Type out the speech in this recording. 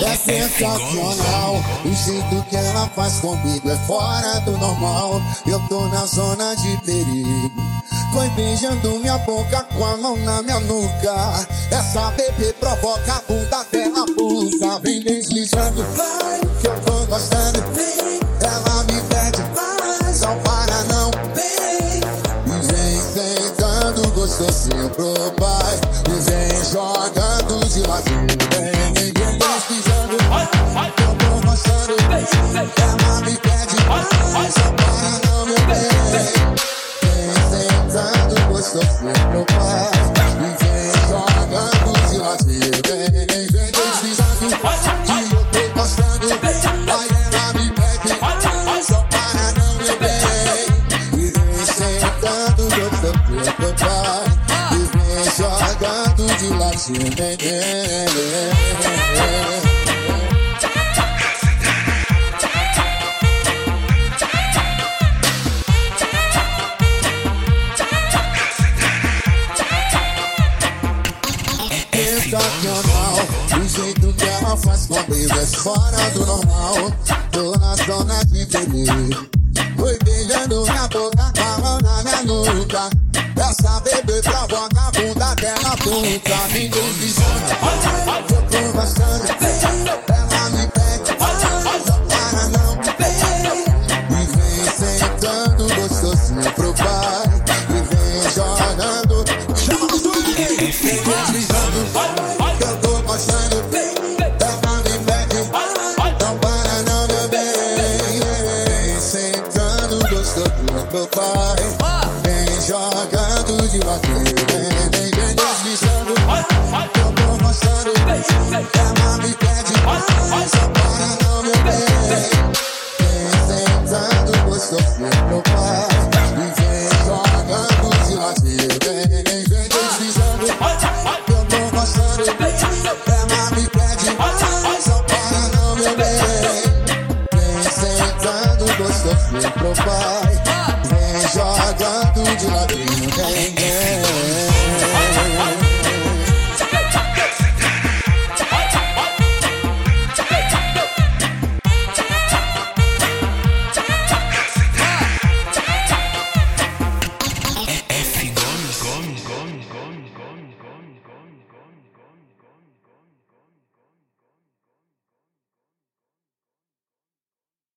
É sensacional, o jeito que ela faz comigo é fora do normal. Eu tô na zona de perigo. Foi beijando minha boca com a mão na minha nuca. Essa bebê provoca a bunda dela, pulsa, vem deslizando. Gostosinho pro pai. E vem jogando de ladinho. Vem, que eu tô gostando. Ela me pede, mas não para não, meu bem. Vem sentando gostosinho pro pai. De vem. sensacional. O jeito que ela faz comigo é fora do normal. Tô na zona de perigo. Foi beijando minha boca, com a mão na minha nuca. Essa bebê provoca a bunda dela puta. Me deslizando, eu tô gostando. Ela me pede, para não. E vem sentando gostosinho pro pai. E vem jogando, jogando. Vem deslizando, pro. Vem jogando de ladinho. Vem, vem, vem deslizando, tô gostando. Ela me pede, mas não para não, bem. Vem sentando gostosinho pro pai. E vem jogando de ladinho. Vem, vem, vem deslizando, tô gostando. Ela me pede, mas não para não, bem. Vem sentando gostosinho pro pai quatro de ladinho.